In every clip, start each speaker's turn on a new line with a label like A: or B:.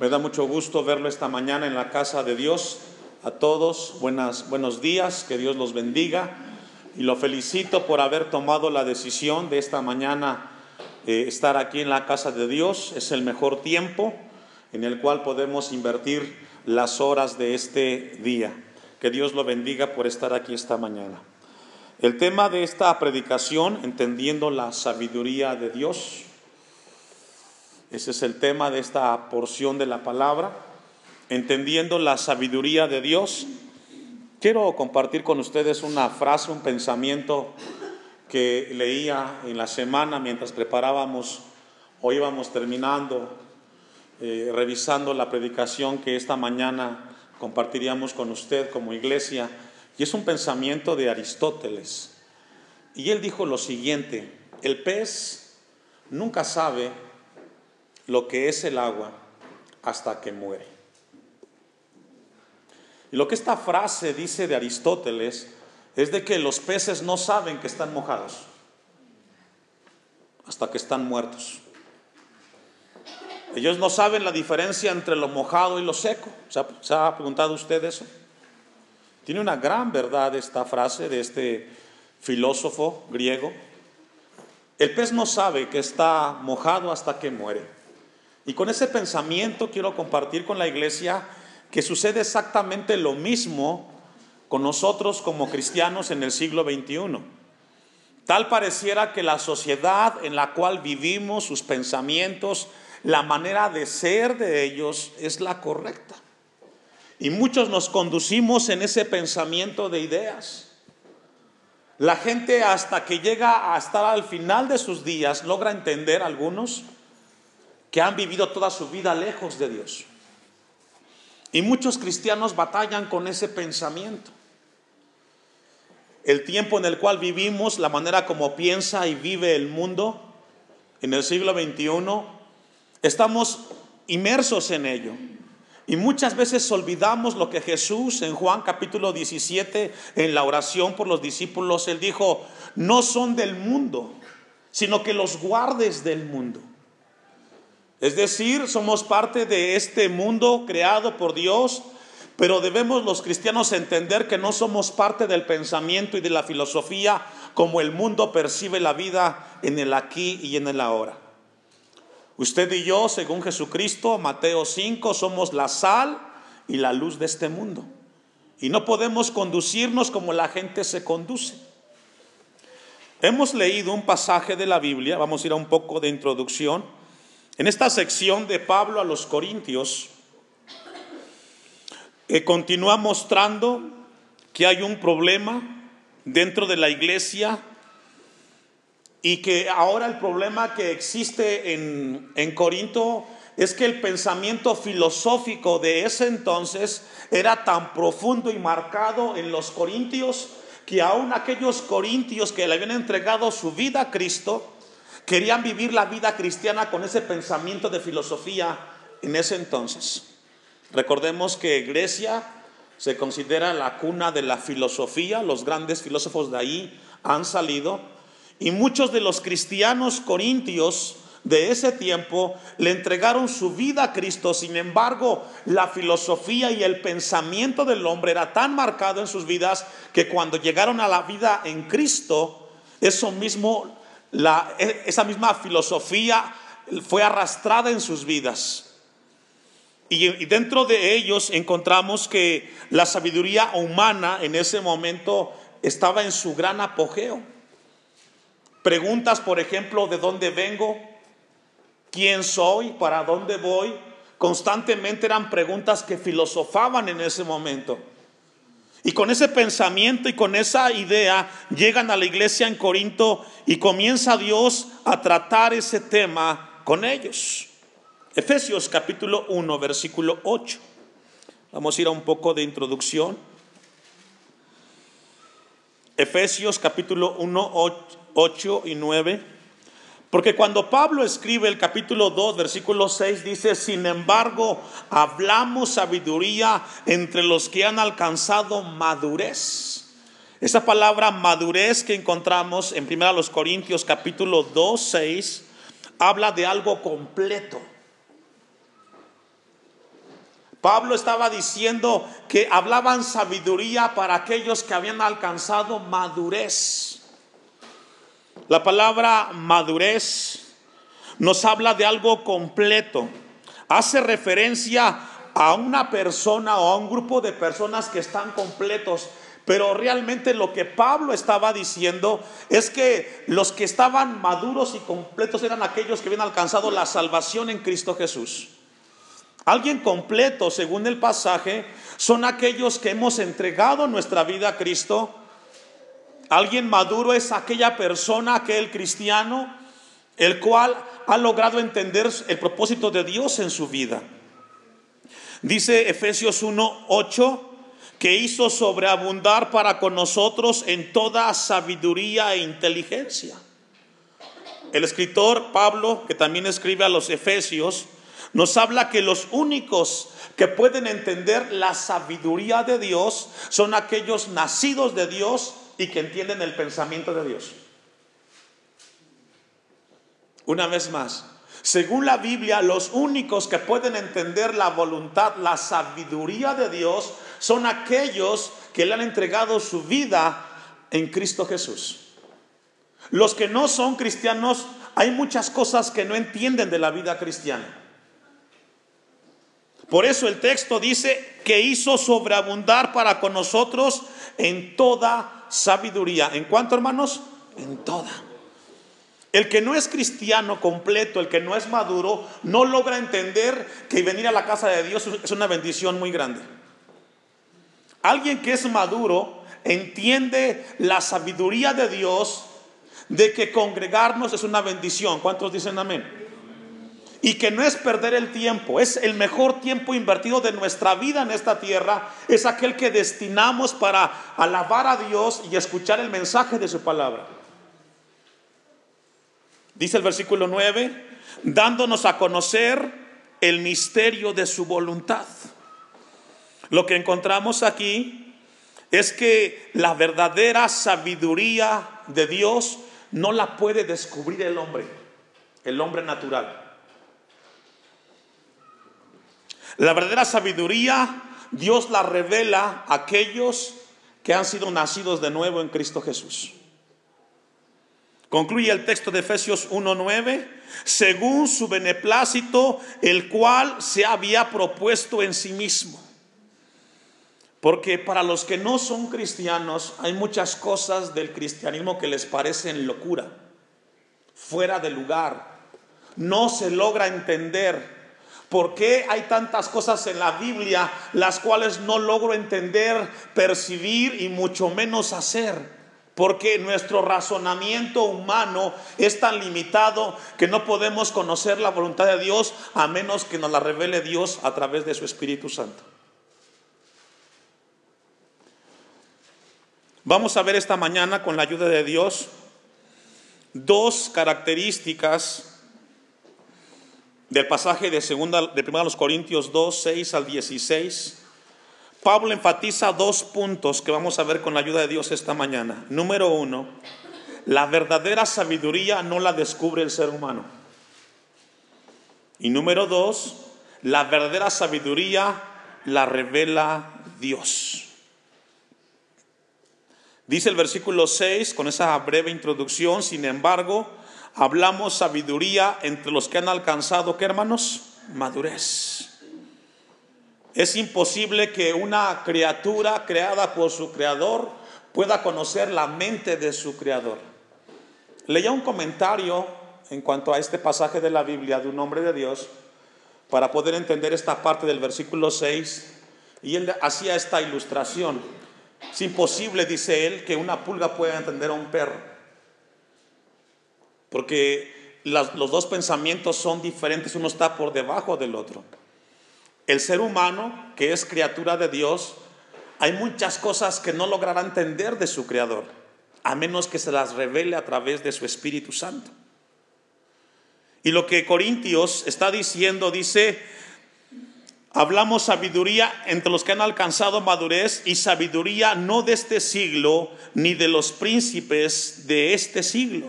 A: Me da mucho gusto verlo esta mañana en la casa de Dios. A todos, buenas, buenos días, que Dios los bendiga. Y lo felicito por haber tomado la decisión de esta mañana eh, estar aquí en la casa de Dios. Es el mejor tiempo en el cual podemos invertir las horas de este día. Que Dios lo bendiga por estar aquí esta mañana. El tema de esta predicación, entendiendo la sabiduría de Dios, ese es el tema de esta porción de la palabra, entendiendo la sabiduría de Dios. Quiero compartir con ustedes una frase, un pensamiento que leía en la semana mientras preparábamos o íbamos terminando, eh, revisando la predicación que esta mañana compartiríamos con usted como iglesia. Y es un pensamiento de Aristóteles. Y él dijo lo siguiente, el pez nunca sabe lo que es el agua hasta que muere. Y lo que esta frase dice de Aristóteles es de que los peces no saben que están mojados hasta que están muertos. Ellos no saben la diferencia entre lo mojado y lo seco. ¿Se ha, preguntado usted eso? Tiene una gran verdad esta frase de este filósofo griego. El pez no sabe que está mojado hasta que muere. Y con ese pensamiento quiero compartir con la iglesia que sucede exactamente lo mismo con nosotros como cristianos en el siglo XXI. Tal pareciera que la sociedad en la cual vivimos, sus pensamientos, la manera de ser de ellos es la correcta. Y muchos nos conducimos en ese pensamiento de ideas. La gente hasta que llega a estar al final de sus días logra entender algunos que han vivido toda su vida lejos de Dios. Y muchos cristianos batallan con ese pensamiento. El tiempo en el cual vivimos, la manera como piensa y vive el mundo en el siglo XXI, estamos inmersos en ello. Y muchas veces olvidamos lo que Jesús en Juan capítulo 17, en la oración por los discípulos, él dijo, no son del mundo, sino que los guardes del mundo. Es decir, somos parte de este mundo creado por Dios, pero debemos los cristianos entender que no somos parte del pensamiento y de la filosofía como el mundo percibe la vida en el aquí y en el ahora. Usted y yo, según Jesucristo, Mateo 5, somos la sal y la luz de este mundo. Y no podemos conducirnos como la gente se conduce. Hemos leído un pasaje de la Biblia, vamos a ir a un poco de introducción en esta sección de Pablo a los Corintios, eh, continúa mostrando que hay un problema dentro de la iglesia y que ahora el problema que existe en, en Corinto es que el pensamiento filosófico de ese entonces era tan profundo y marcado en los corintios que aún aquellos corintios que le habían entregado su vida a Cristo, querían vivir la vida cristiana con ese pensamiento de filosofía en ese entonces. Recordemos que Grecia se considera la cuna de la filosofía, los grandes filósofos de ahí han salido, y muchos de los cristianos corintios de ese tiempo le entregaron su vida a Cristo. Sin embargo, la filosofía y el pensamiento del hombre era tan marcado en sus vidas que cuando llegaron a la vida en Cristo, eso mismo e, esa misma filosofía fue arrastrada en sus vidas. Y dentro de ellos encontramos que la sabiduría humana en ese momento estaba en su gran apogeo. Preguntas, por ejemplo, ¿de dónde vengo? ¿Quién soy? ¿Para dónde voy? Constantemente eran preguntas que filosofaban en ese momento. Y con ese pensamiento y con esa idea llegan a la iglesia en Corinto y comienza Dios a tratar ese tema con ellos. Efesios capítulo 1, versículo 8. Vamos a ir a un poco de introducción. Efesios capítulo 1, 8 y 9. Porque cuando Pablo escribe el capítulo 2, versículo 6, dice, sin embargo, hablamos sabiduría entre los que han alcanzado madurez. Esa palabra madurez que encontramos en 1 Corintios capítulo 2, 6, habla de algo completo. Pablo estaba diciendo que hablaban sabiduría para aquellos que habían alcanzado madurez. La palabra madurez nos habla de algo completo. Hace referencia a una persona o a un grupo de personas que están completos. Pero realmente lo que Pablo estaba diciendo es que los que estaban maduros y completos eran aquellos que habían alcanzado la salvación en Cristo Jesús. Alguien completo, según el pasaje, son aquellos que hemos entregado nuestra vida a Cristo. Alguien maduro es aquella persona, aquel cristiano, el cual ha logrado entender el propósito de Dios en su vida. Dice Efesios 1:8 que hizo sobreabundar para con nosotros en toda sabiduría e inteligencia. El escritor Pablo, que también escribe a los Efesios, nos habla que los únicos que pueden entender la sabiduría de Dios son aquellos nacidos de Dios y que entienden el pensamiento de Dios. Una vez más, según la Biblia, los únicos que pueden entender la voluntad, la sabiduría de Dios, son aquellos que le han entregado su vida en Cristo Jesús. Los que no son cristianos, hay muchas cosas que no entienden de la vida cristiana. Por eso el texto dice que hizo sobreabundar para con nosotros en toda sabiduría. ¿En cuánto, hermanos? En toda. El que no es cristiano completo, el que no es maduro, no logra entender que venir a la casa de Dios es una bendición muy grande. Alguien que es maduro entiende la sabiduría de Dios de que congregarnos es una bendición. ¿Cuántos dicen amén? Y que no es perder el tiempo, es el mejor tiempo invertido de nuestra vida en esta tierra, es aquel que destinamos para alabar a Dios y escuchar el mensaje de su palabra. Dice el versículo 9, dándonos a conocer el misterio de su voluntad. Lo que encontramos aquí es que la verdadera sabiduría de Dios no la puede descubrir el hombre, el hombre natural. La verdadera sabiduría Dios la revela a aquellos que han sido nacidos de nuevo en Cristo Jesús. Concluye el texto de Efesios 1:9, según su beneplácito, el cual se había propuesto en sí mismo. Porque para los que no son cristianos hay muchas cosas del cristianismo que les parecen locura, fuera de lugar. No se logra entender ¿Por qué hay tantas cosas en la Biblia las cuales no logro entender, percibir y mucho menos hacer? Porque nuestro razonamiento humano es tan limitado que no podemos conocer la voluntad de Dios a menos que nos la revele Dios a través de su Espíritu Santo. Vamos a ver esta mañana con la ayuda de Dios dos características del pasaje de segunda de los Corintios 2, 6 al 16, Pablo enfatiza dos puntos que vamos a ver con la ayuda de Dios esta mañana. Número uno, la verdadera sabiduría no la descubre el ser humano. Y número dos, la verdadera sabiduría la revela Dios. Dice el versículo 6, con esa breve introducción, sin embargo, hablamos sabiduría entre los que han alcanzado, ¿qué hermanos? Madurez. Es imposible que una criatura creada por su creador pueda conocer la mente de su creador. Leía un comentario en cuanto a este pasaje de la Biblia de un hombre de Dios para poder entender esta parte del versículo 6 y él hacía esta ilustración. Es imposible, dice él, que una pulga pueda entender a un perro. Porque los dos pensamientos son diferentes, uno está por debajo del otro. El ser humano, que es criatura de Dios, hay muchas cosas que no logrará entender de su Creador, a menos que se las revele a través de su Espíritu Santo. Y lo que Corintios está diciendo, dice, hablamos sabiduría entre los que han alcanzado madurez y sabiduría no de este siglo, ni de los príncipes de este siglo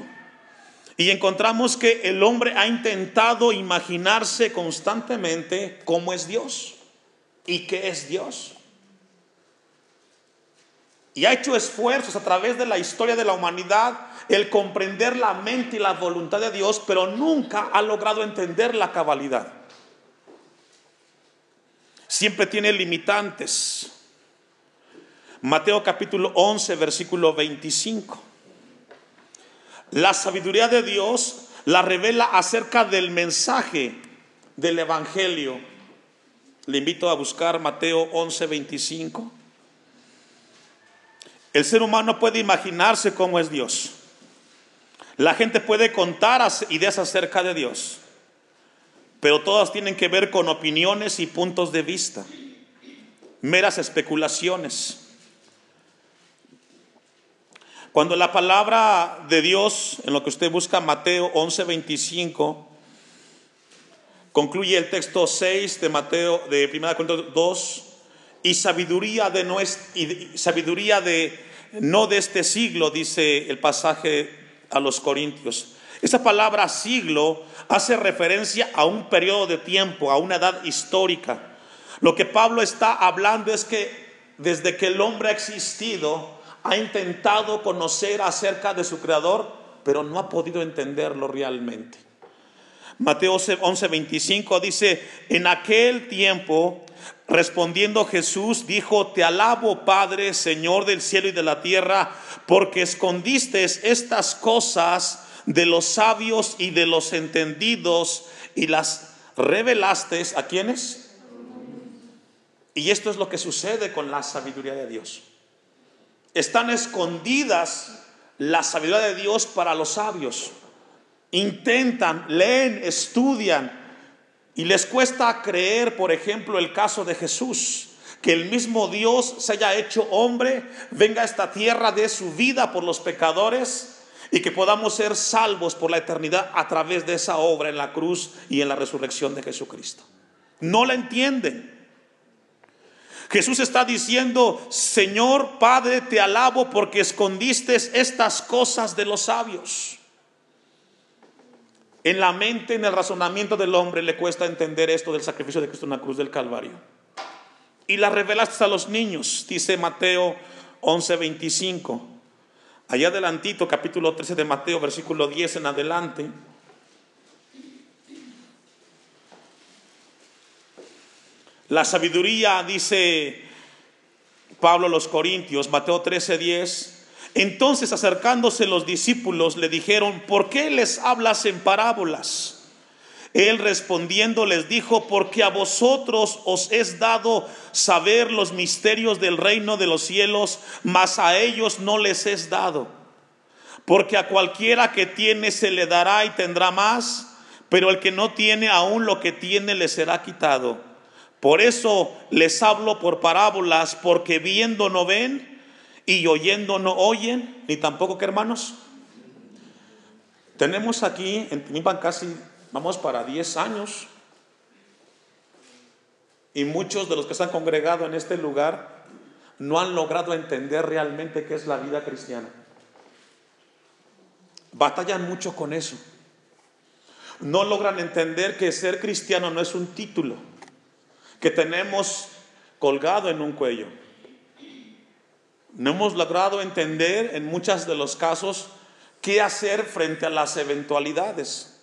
A: y encontramos que el hombre ha intentado imaginarse constantemente cómo es Dios. y qué es Dios. Y ha hecho esfuerzos a través de la historia de la humanidad el comprender la mente y la voluntad de Dios, pero nunca ha logrado entender la cabalidad. Siempre tiene limitantes. Mateo capítulo 11, versículo 25. La sabiduría de Dios la revela acerca del mensaje del Evangelio. Le invito a buscar Mateo 11, 25. El ser humano puede imaginarse cómo es Dios. La gente puede contar ideas acerca de Dios, pero todas tienen que ver con opiniones y puntos de vista, meras especulaciones. Cuando la palabra de Dios, en lo que usted busca, Mateo 11:25, concluye el texto 6 de Mateo, de 1 Corintios 2, y sabiduría de, no y sabiduría de no de este siglo, dice el pasaje a los Corintios. Esa palabra siglo hace referencia a un periodo de tiempo, a una edad histórica. Lo que Pablo está hablando es que desde que el hombre ha existido, ha intentado conocer acerca de su creador, pero no ha podido entenderlo realmente. Mateo 11:25 dice, en aquel tiempo, respondiendo Jesús, dijo, te alabo Padre, Señor del cielo y de la tierra, porque escondiste estas cosas de los sabios y de los entendidos y las revelaste a quienes. Y esto es lo que sucede con la sabiduría de Dios están escondidas la sabiduría de Dios para los sabios. Intentan, leen, estudian y les cuesta creer, por ejemplo, el caso de Jesús, que el mismo Dios se haya hecho hombre, venga a esta tierra de su vida por los pecadores y que podamos ser salvos por la eternidad a través de esa obra en la cruz y en la resurrección de Jesucristo. No la entienden. Jesús está diciendo, Señor Padre, te alabo porque escondiste estas cosas de los sabios. En la mente, en el razonamiento del hombre le cuesta entender esto del sacrificio de Cristo en la cruz del Calvario. Y la revelaste a los niños, dice Mateo 11:25. Allá adelantito, capítulo 13 de Mateo, versículo 10 en adelante. La sabiduría, dice Pablo a los Corintios, Mateo 13, 10. Entonces acercándose los discípulos le dijeron, ¿por qué les hablas en parábolas? Él respondiendo les dijo, porque a vosotros os es dado saber los misterios del reino de los cielos, mas a ellos no les es dado. Porque a cualquiera que tiene se le dará y tendrá más, pero el que no tiene aún lo que tiene le será quitado. Por eso les hablo por parábolas, porque viendo no ven y oyendo no oyen, ni tampoco que hermanos. Tenemos aquí en Timipan casi, vamos para 10 años, y muchos de los que se han congregado en este lugar no han logrado entender realmente qué es la vida cristiana. Batallan mucho con eso. No logran entender que ser cristiano no es un título que tenemos colgado en un cuello. No hemos logrado entender en muchos de los casos qué hacer frente a las eventualidades.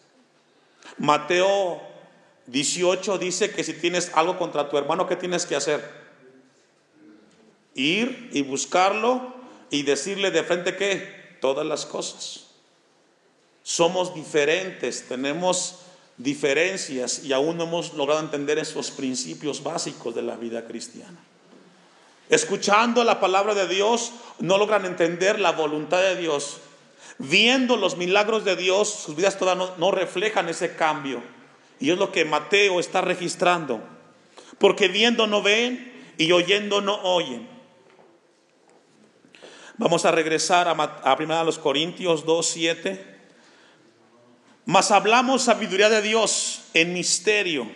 A: Mateo 18 dice que si tienes algo contra tu hermano, ¿qué tienes que hacer? Ir y buscarlo y decirle de frente que todas las cosas. Somos diferentes, tenemos diferencias y aún no hemos logrado entender esos principios básicos de la vida cristiana. Escuchando la palabra de Dios, no logran entender la voluntad de Dios. Viendo los milagros de Dios, sus vidas todavía no, reflejan ese cambio. Y es lo que Mateo está registrando. Porque viendo no ven y oyendo no oyen. Vamos a regresar a, a 1 Corintios 2, 7. Mas hablamos sabiduría de Dios en misterio.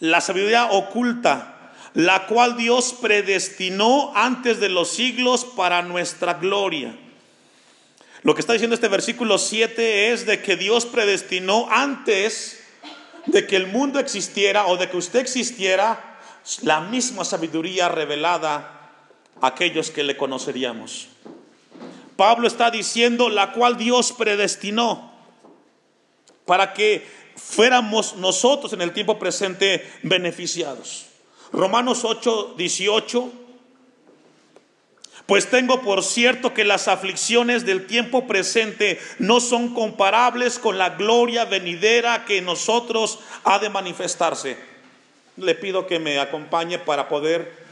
A: La sabiduría oculta, la cual Dios predestinó antes de los siglos para nuestra gloria. Lo que está diciendo este versículo 7 es de que Dios predestinó antes de que el mundo existiera o de que usted existiera, la misma sabiduría revelada a aquellos que le conoceríamos. Pablo está diciendo la cual Dios predestinó para que fuéramos nosotros en el tiempo presente beneficiados. Romanos 8, 18 pues tengo por cierto que las aflicciones del tiempo presente no son comparables con la gloria venidera que en nosotros ha de manifestarse. Le pido que me acompañe para poder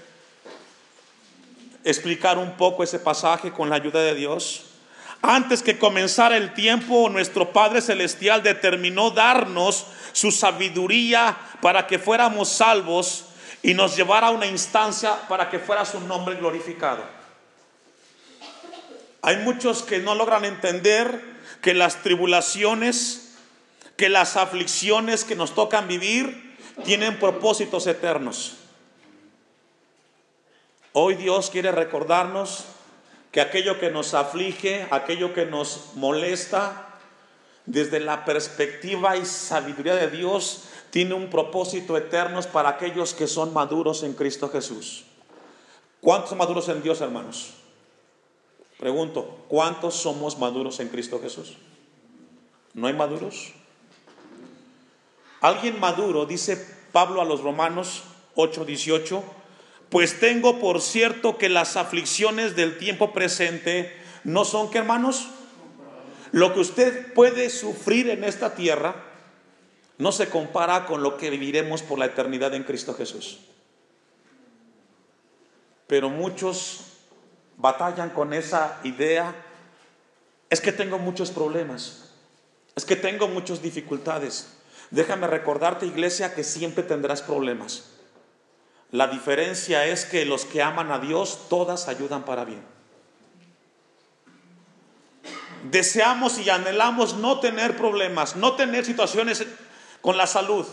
A: explicar un poco ese pasaje con la ayuda de Dios. Antes que comenzara el tiempo, nuestro Padre Celestial determinó darnos su sabiduría para que fuéramos salvos y nos llevara a una instancia para que fuera su nombre glorificado. Hay muchos que no logran entender que las tribulaciones, que las aflicciones que nos tocan vivir tienen propósitos eternos. Hoy Dios quiere recordarnos que aquello que nos aflige, aquello que nos molesta, desde la perspectiva y sabiduría de Dios, tiene un propósito eterno para aquellos que son maduros en Cristo Jesús. ¿Cuántos maduros en Dios, hermanos? Pregunto, ¿cuántos somos maduros en Cristo Jesús? ¿No hay maduros? Alguien maduro, dice Pablo a los Romanos 8:18, pues tengo por cierto que las aflicciones del tiempo presente no son que hermanos, lo que usted puede sufrir en esta tierra no se compara con lo que viviremos por la eternidad en Cristo Jesús. Pero muchos batallan con esa idea, es que tengo muchos problemas, es que tengo muchas dificultades. Déjame recordarte, iglesia, que siempre tendrás problemas. La diferencia es que los que aman a Dios, todas ayudan para bien. Deseamos y anhelamos no tener problemas, no tener situaciones con la salud.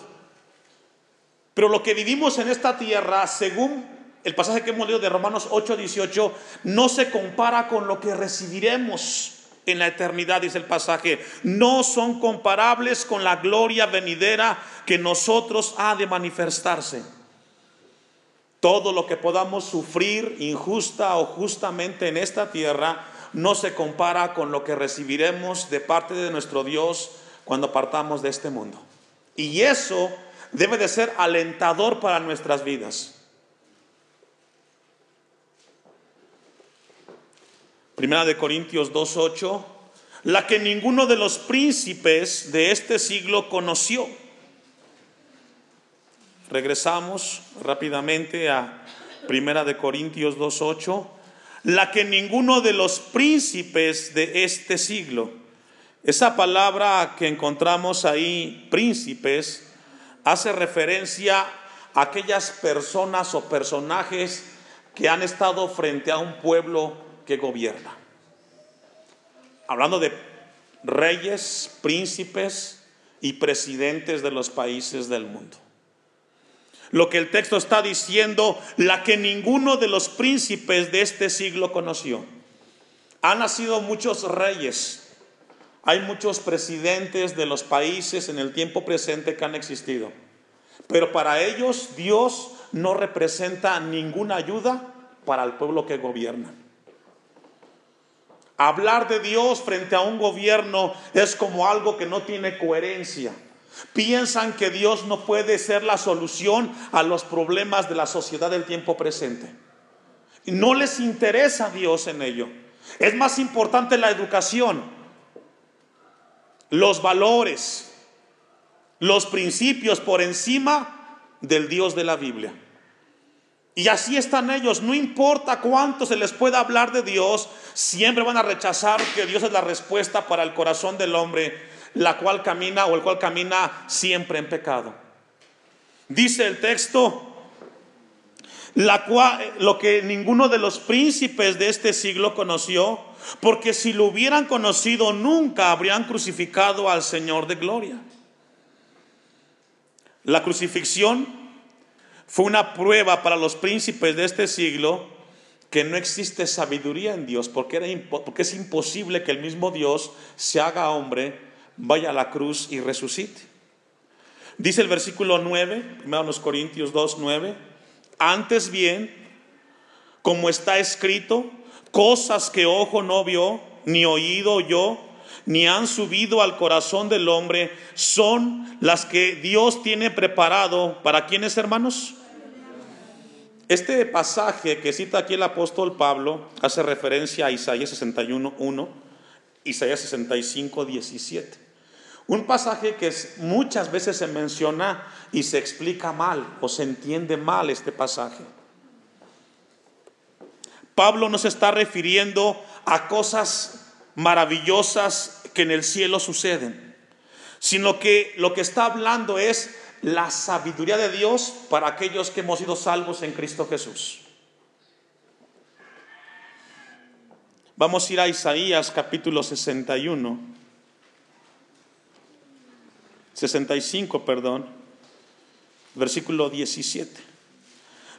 A: Pero lo que vivimos en esta tierra, según el pasaje que hemos leído de Romanos 8, 18, no se compara con lo que recibiremos en la eternidad, dice el pasaje. No son comparables con la gloria venidera que nosotros ha de manifestarse. Todo lo que podamos sufrir injusta o justamente en esta tierra no se compara con lo que recibiremos de parte de nuestro Dios cuando partamos de este mundo. Y eso debe de ser alentador para nuestras vidas. Primera de Corintios 2.8, la que ninguno de los príncipes de este siglo conoció. Regresamos rápidamente a Primera de Corintios 2.8, la que ninguno de los príncipes de este siglo. Esa palabra que encontramos ahí, príncipes, hace referencia a aquellas personas o personajes que han estado frente a un pueblo que gobierna. Hablando de reyes, príncipes y presidentes de los países del mundo. Lo que el texto está diciendo, la que ninguno de los príncipes de este siglo conoció. Han nacido muchos reyes, hay muchos presidentes de los países en el tiempo presente que han existido. Pero para ellos Dios no representa ninguna ayuda para el pueblo que gobierna. Hablar de Dios frente a un gobierno es como algo que no tiene coherencia. Piensan que Dios no puede ser la solución a los problemas de la sociedad del tiempo presente. No les interesa Dios en ello. Es más importante la educación, los valores, los principios por encima del Dios de la Biblia. Y así están ellos, no importa cuánto se les pueda hablar de Dios, siempre van a rechazar que Dios es la respuesta para el corazón del hombre, la cual camina o el cual camina siempre en pecado. Dice el texto, la cual, lo que ninguno de los príncipes de este siglo conoció, porque si lo hubieran conocido nunca habrían crucificado al Señor de gloria. La crucifixión fue una prueba para los príncipes de este siglo que no existe sabiduría en Dios, porque, porque es imposible que el mismo Dios se haga hombre, vaya a la cruz y resucite. Dice el versículo 9, primero los Corintios 2, 9. Antes bien, como está escrito, cosas que ojo no vio, ni oído yo, ni han subido al corazón del hombre, son las que Dios tiene preparado. ¿Para quiénes, hermanos? Este pasaje que cita aquí el apóstol Pablo hace referencia a Isaías 61, 1, Isaías 65, 17. Un pasaje que muchas veces se menciona y se explica mal o se entiende mal este pasaje. Pablo nos está refiriendo a cosas maravillosas que en el cielo suceden, sino que lo que está hablando es la sabiduría de Dios para aquellos que hemos sido salvos en Cristo Jesús. Vamos a ir a Isaías capítulo 61, 65, perdón, versículo 17.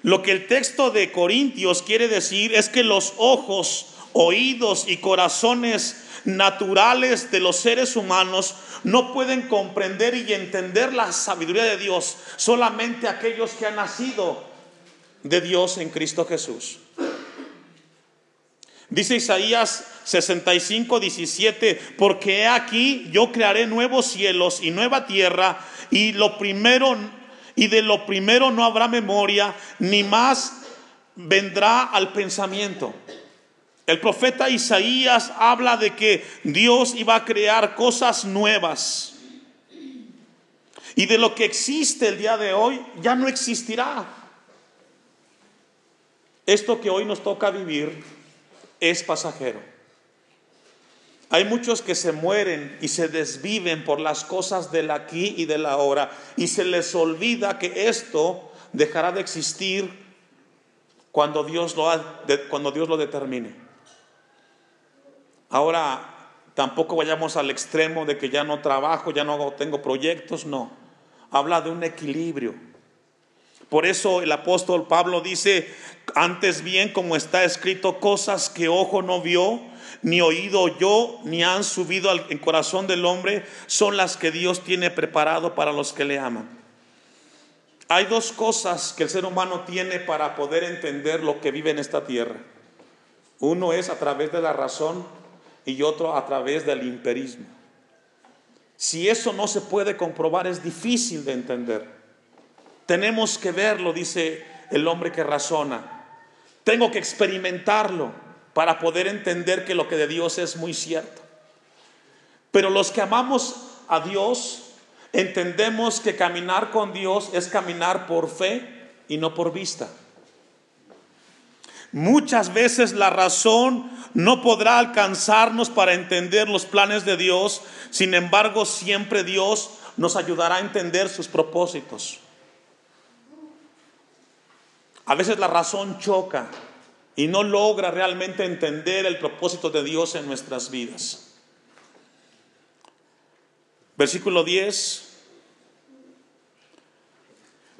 A: Lo que el texto de Corintios quiere decir es que los ojos, oídos y corazones naturales de los seres humanos no pueden comprender y entender la sabiduría de Dios, solamente aquellos que han nacido de Dios en Cristo Jesús. Dice Isaías 65, 17, porque aquí yo crearé nuevos cielos y nueva tierra, y lo primero y de lo primero no habrá memoria, ni más vendrá al pensamiento. El profeta Isaías habla de que Dios iba a crear cosas nuevas. Y de lo que existe el día de hoy ya no existirá. Esto que hoy nos toca vivir es pasajero. Hay muchos que se mueren y se desviven por las cosas del aquí y del ahora y se les olvida que esto dejará de existir cuando Dios lo, cuando Dios lo determine. Ahora tampoco vayamos al extremo de que ya no trabajo, ya no tengo proyectos, no. Habla de un equilibrio. Por eso el apóstol Pablo dice, antes bien como está escrito, cosas que ojo no vio, ni oído yo, ni han subido al corazón del hombre, son las que Dios tiene preparado para los que le aman. Hay dos cosas que el ser humano tiene para poder entender lo que vive en esta tierra. Uno es a través de la razón y otro a través del imperismo. Si eso no se puede comprobar es difícil de entender. Tenemos que verlo, dice el hombre que razona. Tengo que experimentarlo para poder entender que lo que de Dios es muy cierto. Pero los que amamos a Dios, entendemos que caminar con Dios es caminar por fe y no por vista. Muchas veces la razón no podrá alcanzarnos para entender los planes de Dios, sin embargo siempre Dios nos ayudará a entender sus propósitos. A veces la razón choca, y no logra realmente entender el propósito de Dios en nuestras vidas. Versículo 10.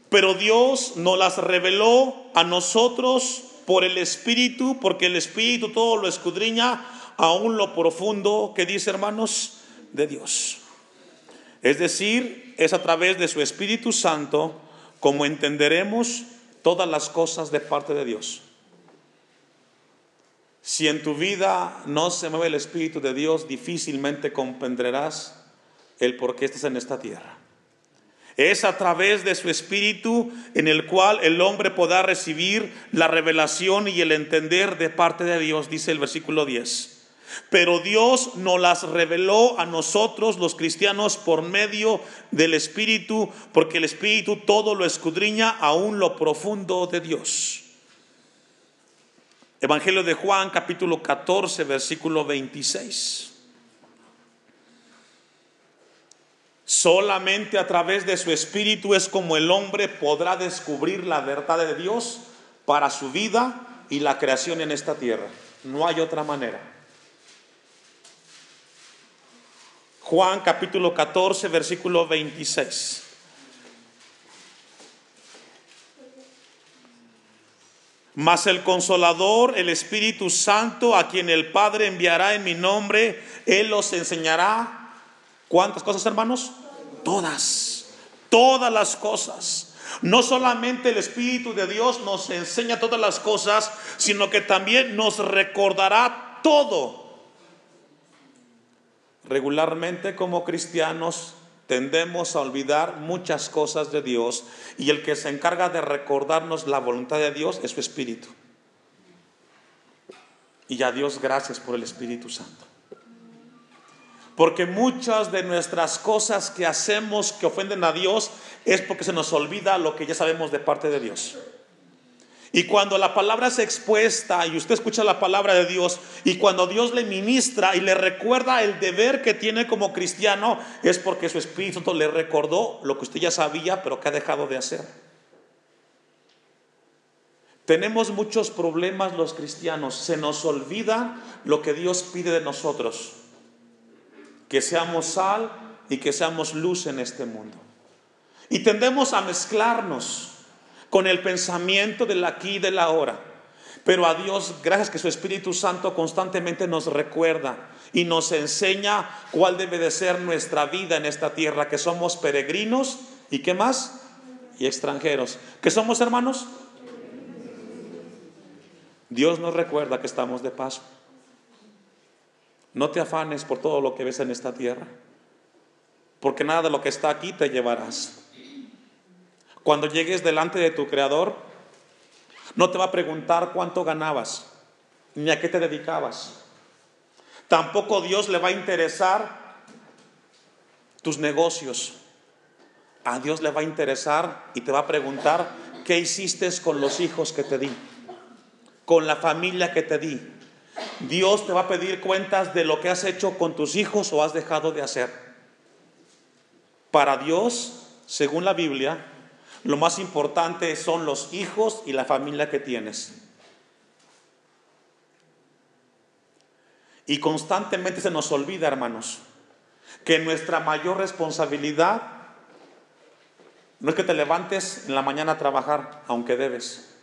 A: Pero Dios nos las reveló a nosotros por el Espíritu, porque el Espíritu todo lo escudriña, aún lo profundo que dice hermanos de Dios. Es decir, es a través de su Espíritu Santo como entenderemos todas las cosas de parte de Dios. Si en tu vida no se mueve el Espíritu de Dios, difícilmente comprenderás el por qué estás en esta tierra. Es a través de su Espíritu en el cual el hombre podrá recibir la revelación y el entender de parte de Dios, dice el versículo 10. Pero Dios nos las reveló a nosotros los cristianos por medio del Espíritu, porque el Espíritu todo lo escudriña aún lo profundo de Dios. Evangelio de Juan capítulo 14 versículo 26. Solamente a través de su espíritu es como el hombre podrá descubrir la verdad de Dios para su vida y la creación en esta tierra. No hay otra manera. Juan capítulo 14 versículo 26. Mas el consolador, el Espíritu Santo, a quien el Padre enviará en mi nombre, Él los enseñará. ¿Cuántas cosas, hermanos? Todas. todas las cosas. No solamente el Espíritu de Dios nos enseña todas las cosas, sino que también nos recordará todo. Regularmente como cristianos tendemos a olvidar muchas cosas de Dios y el que se encarga de recordarnos la voluntad de Dios es su Espíritu. Y a Dios gracias por el Espíritu Santo. Porque muchas de nuestras cosas que hacemos que ofenden a Dios es porque se nos olvida lo que ya sabemos de parte de Dios. Y cuando la palabra es expuesta y usted escucha la palabra de Dios y cuando Dios le ministra y le recuerda el deber que tiene como cristiano, es porque su Espíritu le recordó lo que usted ya sabía pero que ha dejado de hacer. Tenemos muchos problemas los cristianos, se nos olvida lo que Dios pide de nosotros, que seamos sal y que seamos luz en este mundo. Y tendemos a mezclarnos con el pensamiento del aquí y del ahora. Pero a Dios, gracias que su Espíritu Santo constantemente nos recuerda y nos enseña cuál debe de ser nuestra vida en esta tierra, que somos peregrinos y qué más, y extranjeros. ¿Que somos hermanos? Dios nos recuerda que estamos de paso. No te afanes por todo lo que ves en esta tierra, porque nada de lo que está aquí te llevarás. Cuando llegues delante de tu Creador, no te va a preguntar cuánto ganabas, ni a qué te dedicabas. Tampoco Dios le va a interesar tus negocios. A Dios le va a interesar y te va a preguntar qué hiciste con los hijos que te di, con la familia que te di. Dios te va a pedir cuentas de lo que has hecho con tus hijos o has dejado de hacer. Para Dios, según la Biblia, lo más importante son los hijos y la familia que tienes. Y constantemente se nos olvida, hermanos, que nuestra mayor responsabilidad no es que te levantes en la mañana a trabajar, aunque debes.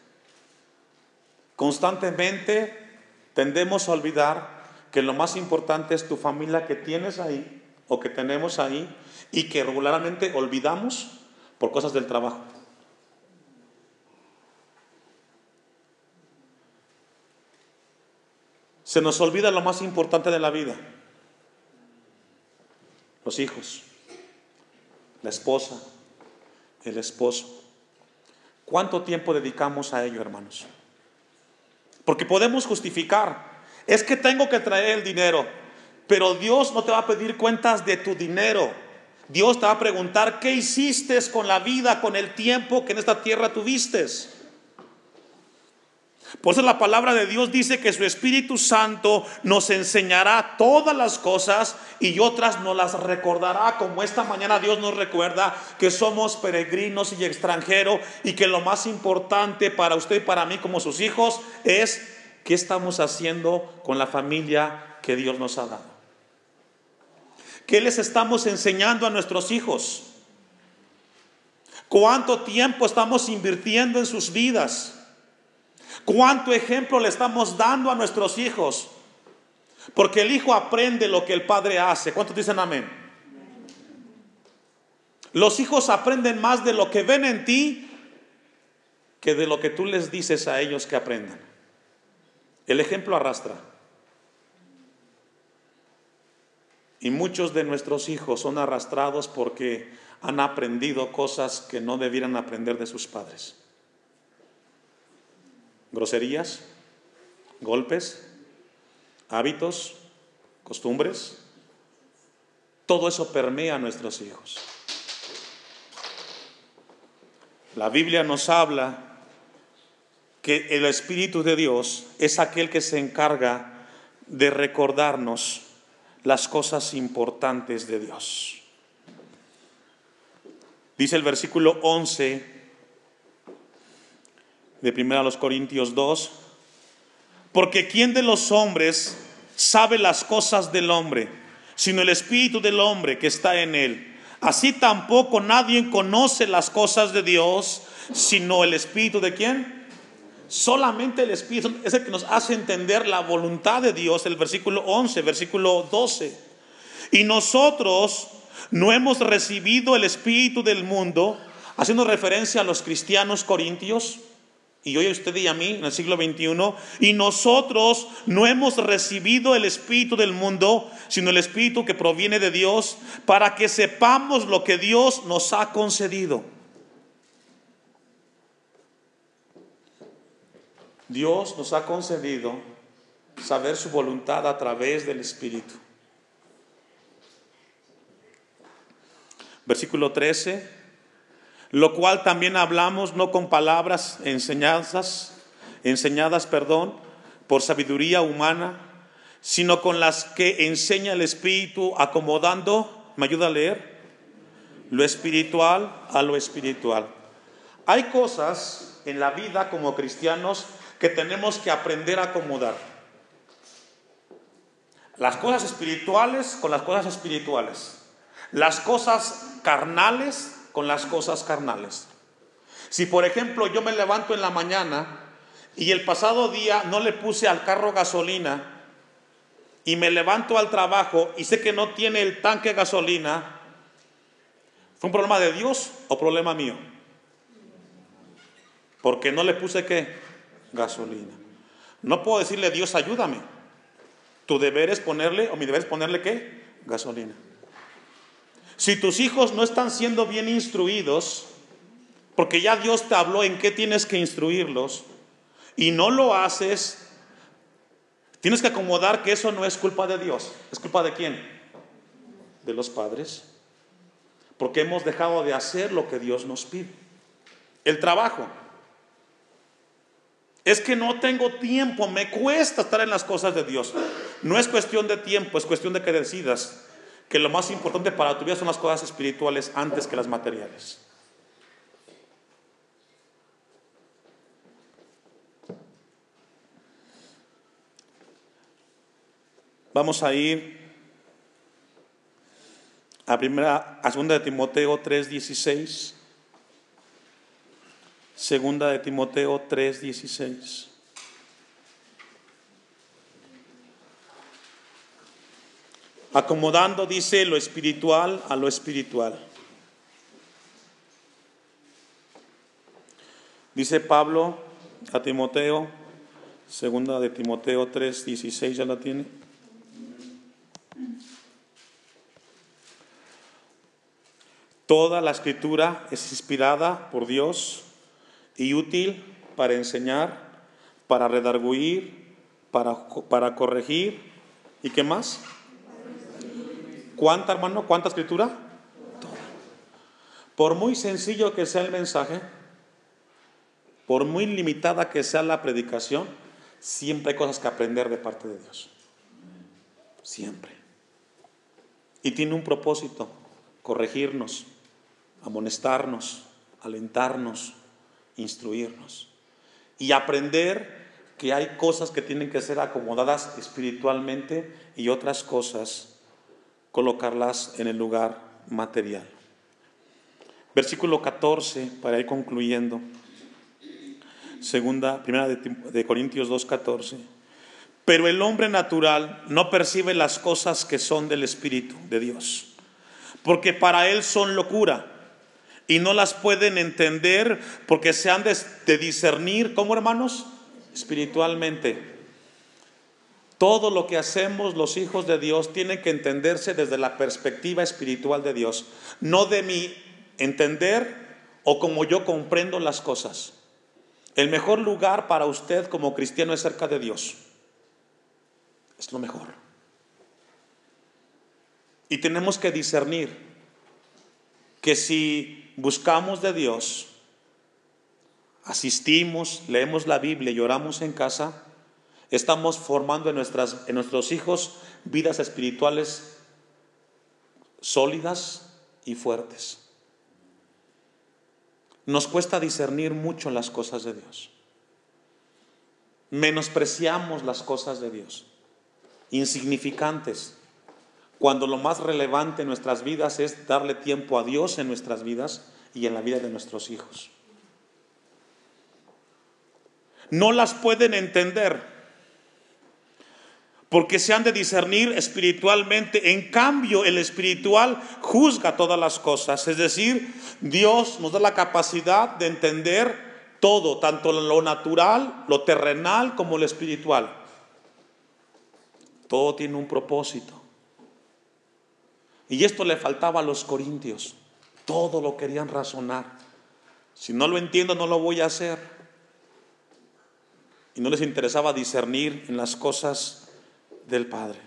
A: Constantemente tendemos a olvidar que lo más importante es tu familia que tienes ahí o que tenemos ahí y que regularmente olvidamos por cosas del trabajo. Se nos olvida lo más importante de la vida. Los hijos, la esposa, el esposo. ¿Cuánto tiempo dedicamos a ello, hermanos? Porque podemos justificar, es que tengo que traer el dinero, pero Dios no te va a pedir cuentas de tu dinero. Dios te va a preguntar, ¿qué hiciste con la vida, con el tiempo que en esta tierra tuviste? Por eso la palabra de Dios dice que su Espíritu Santo nos enseñará todas las cosas y otras nos las recordará, como esta mañana Dios nos recuerda que somos peregrinos y extranjeros y que lo más importante para usted y para mí como sus hijos es qué estamos haciendo con la familia que Dios nos ha dado. ¿Qué les estamos enseñando a nuestros hijos? ¿Cuánto tiempo estamos invirtiendo en sus vidas? ¿Cuánto ejemplo le estamos dando a nuestros hijos? Porque el hijo aprende lo que el padre hace. ¿Cuántos dicen amén? Los hijos aprenden más de lo que ven en ti que de lo que tú les dices a ellos que aprendan. El ejemplo arrastra. Y muchos de nuestros hijos son arrastrados porque han aprendido cosas que no debieran aprender de sus padres groserías, golpes, hábitos, costumbres. Todo eso permea a nuestros hijos. La Biblia nos habla que el Espíritu de Dios es aquel que se encarga de recordarnos las cosas importantes de Dios. Dice el versículo 11 de 1 los Corintios 2, porque ¿quién de los hombres sabe las cosas del hombre, sino el espíritu del hombre que está en él? Así tampoco nadie conoce las cosas de Dios, sino el espíritu de quién? Solamente el espíritu es el que nos hace entender la voluntad de Dios, el versículo 11, versículo 12. Y nosotros no hemos recibido el espíritu del mundo, haciendo referencia a los cristianos corintios, y hoy a usted y a mí en el siglo XXI, y nosotros no hemos recibido el espíritu del mundo, sino el espíritu que proviene de Dios, para que sepamos lo que Dios nos ha concedido. Dios nos ha concedido saber su voluntad a través del Espíritu. Versículo 13, lo cual también hablamos no con palabras enseñanzas, enseñadas, perdón, por sabiduría humana, sino con las que enseña el Espíritu, acomodando, ¿me ayuda a leer? Lo espiritual a lo espiritual. Hay cosas en la vida como cristianos que tenemos que aprender a acomodar. Las cosas espirituales con las cosas espirituales. Las cosas carnales con las cosas carnales. Si por ejemplo yo me levanto en la mañana y el pasado día no le puse al carro gasolina y me levanto al trabajo y sé que no tiene el tanque gasolina, ¿fue un problema de Dios o problema mío? Porque no le puse qué? gasolina. No puedo decirle, Dios, ayúdame. Tu deber es ponerle, o mi deber es ponerle qué? Gasolina. Si tus hijos no están siendo bien instruidos, porque ya Dios te habló en qué tienes que instruirlos, y no lo haces, tienes que acomodar que eso no es culpa de Dios. ¿Es culpa de quién? De los padres. Porque hemos dejado de hacer lo que Dios nos pide. El trabajo. Es que no tengo tiempo, me cuesta estar en las cosas de Dios. No es cuestión de tiempo, es cuestión de que decidas que lo más importante para tu vida son las cosas espirituales antes que las materiales. Vamos a ir a primera a segunda de Timoteo 3:16. Segunda de Timoteo 3:16. Acomodando, dice, lo espiritual a lo espiritual. Dice Pablo a Timoteo, segunda de Timoteo 3:16, ¿ya la tiene? Toda la escritura es inspirada por Dios y útil para enseñar, para redarguir, para, para corregir. ¿Y qué más? ¿Cuánta, hermano? ¿Cuánta escritura? Toda. Por muy sencillo que sea el mensaje, por muy limitada que sea la predicación, siempre hay cosas que aprender de parte de Dios. Siempre. Y tiene un propósito, corregirnos, amonestarnos, alentarnos, instruirnos y aprender que hay cosas que tienen que ser acomodadas espiritualmente y otras cosas colocarlas en el lugar material. Versículo 14, para ir concluyendo. Segunda, primera de, de Corintios 2:14. Pero el hombre natural no percibe las cosas que son del Espíritu de Dios, porque para él son locura y no las pueden entender porque se han de, discernir, ¿cómo hermanos? Espiritualmente. Todo lo que hacemos los hijos de Dios tiene que entenderse desde la perspectiva espiritual de Dios, no de mi entender o como yo comprendo las cosas. El mejor lugar para usted como cristiano es cerca de Dios. Es lo mejor. Y tenemos que discernir que si buscamos de Dios, asistimos, leemos la Biblia y oramos en casa, estamos formando en, nuestras, en nuestros hijos vidas espirituales sólidas y fuertes. Nos cuesta discernir mucho las cosas de Dios. Menospreciamos las cosas de Dios, insignificantes cuando lo más relevante en nuestras vidas es darle tiempo a Dios en nuestras vidas y en la vida de nuestros hijos. No las pueden entender porque se han de discernir espiritualmente. En cambio, el espiritual juzga todas las cosas. Es decir, Dios nos da la capacidad de entender todo, tanto lo natural, lo terrenal, como lo espiritual. Todo tiene un propósito. Y esto le faltaba a los corintios. Todo lo querían razonar. Si no lo entiendo, no lo voy a hacer. Y no les interesaba discernir en las cosas del Padre.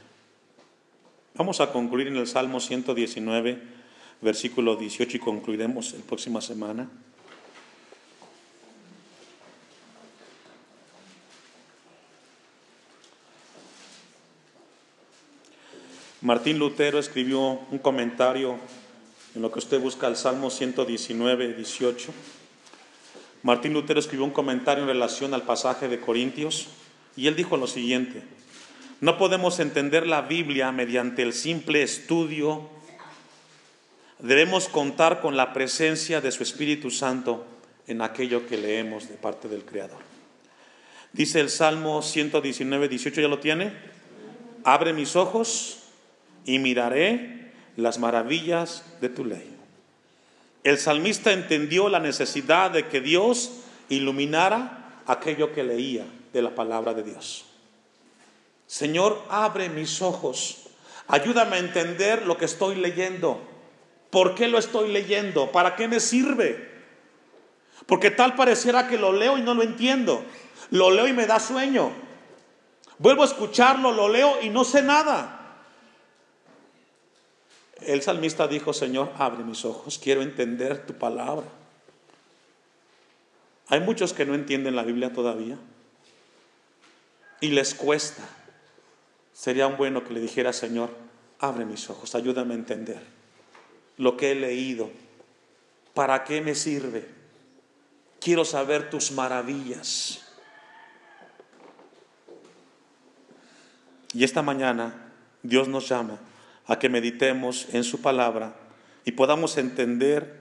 A: Vamos a concluir en el Salmo 119, versículo 18 y concluiremos la próxima semana. Martín Lutero escribió un comentario en lo que usted busca el Salmo 119, 18. Martín Lutero escribió un comentario en relación al pasaje de Corintios y él dijo lo siguiente, no podemos entender la Biblia mediante el simple estudio, debemos contar con la presencia de su Espíritu Santo en aquello que leemos de parte del Creador. Dice el Salmo 119, 18, ¿ya lo tiene? Abre mis ojos y miraré las maravillas de tu ley. El salmista entendió la necesidad de que Dios iluminara aquello que leía de la palabra de Dios. Señor, abre mis ojos, ayúdame a entender lo que estoy leyendo. ¿Por qué lo estoy leyendo? ¿Para qué me sirve? Porque tal pareciera que lo leo y no lo entiendo. Lo leo y me da sueño. Vuelvo a escucharlo, lo leo y no sé nada. El salmista dijo, Señor, abre mis ojos, quiero entender tu palabra. Hay muchos que no entienden la Biblia todavía y les cuesta. Sería un bueno que le dijera, Señor, abre mis ojos, ayúdame a entender lo que he leído. ¿Para qué me sirve? Quiero saber tus maravillas. Y esta mañana Dios nos llama a que meditemos en su palabra y podamos entender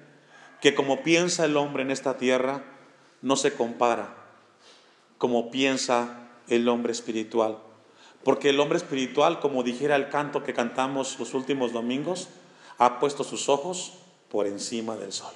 A: que como piensa el hombre en esta tierra, no se compara como piensa el hombre espiritual. Porque el hombre espiritual, como dijera el canto que cantamos los últimos domingos, ha puesto sus ojos por encima del sol.